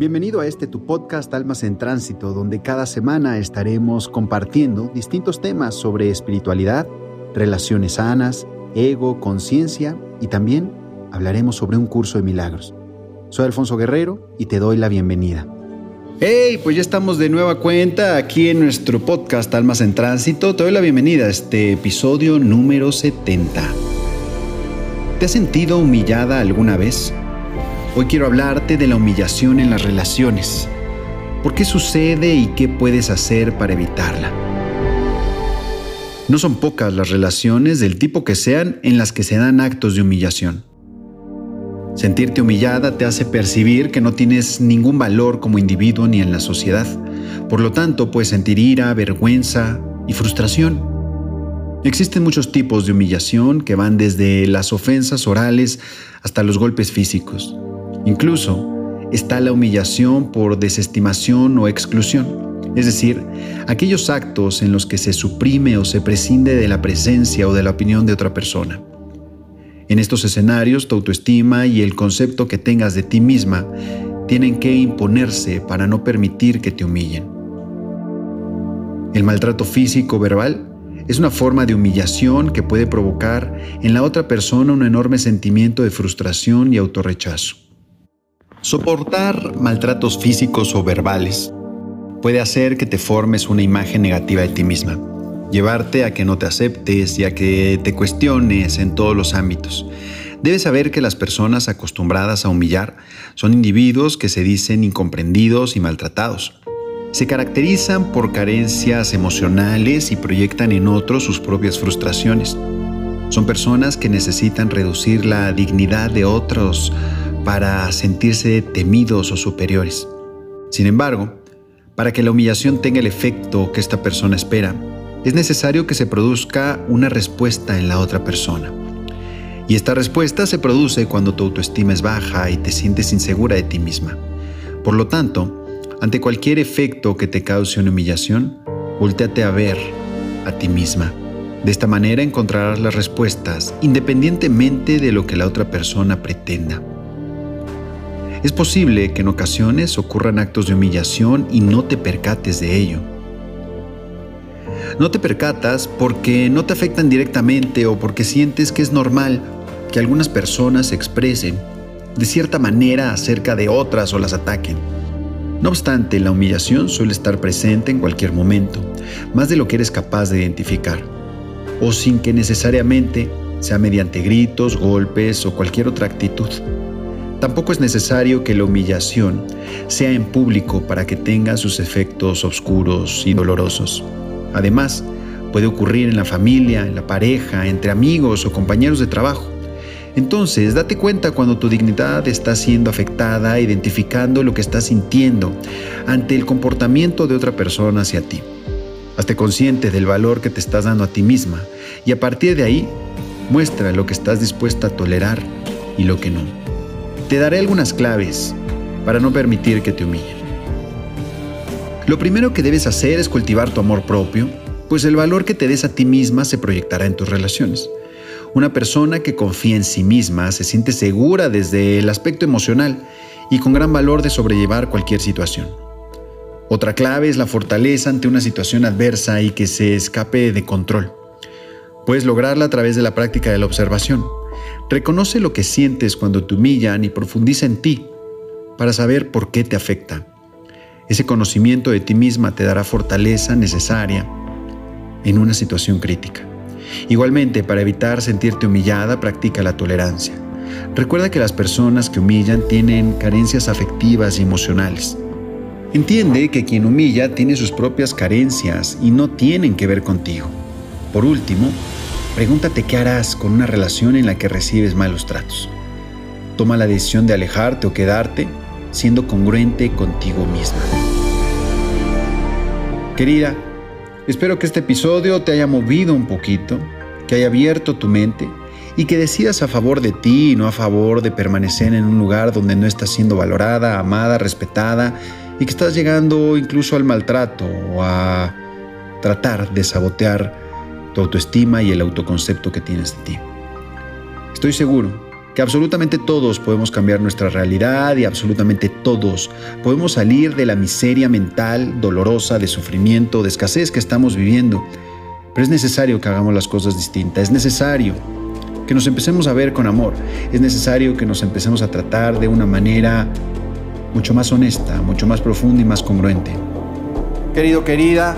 Bienvenido a este tu podcast Almas en Tránsito, donde cada semana estaremos compartiendo distintos temas sobre espiritualidad, relaciones sanas, ego, conciencia y también hablaremos sobre un curso de milagros. Soy Alfonso Guerrero y te doy la bienvenida. Hey, pues ya estamos de nueva cuenta aquí en nuestro podcast Almas en Tránsito. Te doy la bienvenida a este episodio número 70. ¿Te has sentido humillada alguna vez? Hoy quiero hablarte de la humillación en las relaciones. ¿Por qué sucede y qué puedes hacer para evitarla? No son pocas las relaciones del tipo que sean en las que se dan actos de humillación. Sentirte humillada te hace percibir que no tienes ningún valor como individuo ni en la sociedad. Por lo tanto, puedes sentir ira, vergüenza y frustración. Existen muchos tipos de humillación que van desde las ofensas orales hasta los golpes físicos. Incluso está la humillación por desestimación o exclusión, es decir, aquellos actos en los que se suprime o se prescinde de la presencia o de la opinión de otra persona. En estos escenarios, tu autoestima y el concepto que tengas de ti misma tienen que imponerse para no permitir que te humillen. El maltrato físico verbal es una forma de humillación que puede provocar en la otra persona un enorme sentimiento de frustración y autorrechazo. Soportar maltratos físicos o verbales puede hacer que te formes una imagen negativa de ti misma, llevarte a que no te aceptes y a que te cuestiones en todos los ámbitos. Debes saber que las personas acostumbradas a humillar son individuos que se dicen incomprendidos y maltratados. Se caracterizan por carencias emocionales y proyectan en otros sus propias frustraciones. Son personas que necesitan reducir la dignidad de otros para sentirse temidos o superiores. Sin embargo, para que la humillación tenga el efecto que esta persona espera, es necesario que se produzca una respuesta en la otra persona. Y esta respuesta se produce cuando tu autoestima es baja y te sientes insegura de ti misma. Por lo tanto, ante cualquier efecto que te cause una humillación, volteate a ver a ti misma. De esta manera encontrarás las respuestas independientemente de lo que la otra persona pretenda. Es posible que en ocasiones ocurran actos de humillación y no te percates de ello. No te percatas porque no te afectan directamente o porque sientes que es normal que algunas personas se expresen de cierta manera acerca de otras o las ataquen. No obstante, la humillación suele estar presente en cualquier momento, más de lo que eres capaz de identificar, o sin que necesariamente sea mediante gritos, golpes o cualquier otra actitud. Tampoco es necesario que la humillación sea en público para que tenga sus efectos oscuros y dolorosos. Además, puede ocurrir en la familia, en la pareja, entre amigos o compañeros de trabajo. Entonces, date cuenta cuando tu dignidad está siendo afectada, identificando lo que estás sintiendo ante el comportamiento de otra persona hacia ti. Hazte consciente del valor que te estás dando a ti misma y a partir de ahí, muestra lo que estás dispuesta a tolerar y lo que no. Te daré algunas claves para no permitir que te humillen. Lo primero que debes hacer es cultivar tu amor propio, pues el valor que te des a ti misma se proyectará en tus relaciones. Una persona que confía en sí misma se siente segura desde el aspecto emocional y con gran valor de sobrellevar cualquier situación. Otra clave es la fortaleza ante una situación adversa y que se escape de control. Puedes lograrla a través de la práctica de la observación. Reconoce lo que sientes cuando te humillan y profundiza en ti para saber por qué te afecta. Ese conocimiento de ti misma te dará fortaleza necesaria en una situación crítica. Igualmente, para evitar sentirte humillada, practica la tolerancia. Recuerda que las personas que humillan tienen carencias afectivas y emocionales. Entiende que quien humilla tiene sus propias carencias y no tienen que ver contigo. Por último, Pregúntate qué harás con una relación en la que recibes malos tratos. Toma la decisión de alejarte o quedarte siendo congruente contigo misma. Querida, espero que este episodio te haya movido un poquito, que haya abierto tu mente y que decidas a favor de ti y no a favor de permanecer en un lugar donde no estás siendo valorada, amada, respetada y que estás llegando incluso al maltrato o a tratar de sabotear tu autoestima y el autoconcepto que tienes de ti. Estoy seguro que absolutamente todos podemos cambiar nuestra realidad y absolutamente todos podemos salir de la miseria mental dolorosa, de sufrimiento, de escasez que estamos viviendo. Pero es necesario que hagamos las cosas distintas, es necesario que nos empecemos a ver con amor, es necesario que nos empecemos a tratar de una manera mucho más honesta, mucho más profunda y más congruente. Querido, querida,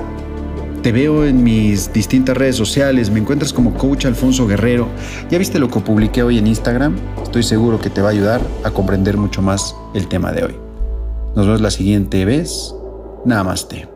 te veo en mis distintas redes sociales, me encuentras como Coach Alfonso Guerrero. ¿Ya viste lo que publiqué hoy en Instagram? Estoy seguro que te va a ayudar a comprender mucho más el tema de hoy. Nos vemos la siguiente vez. Namaste.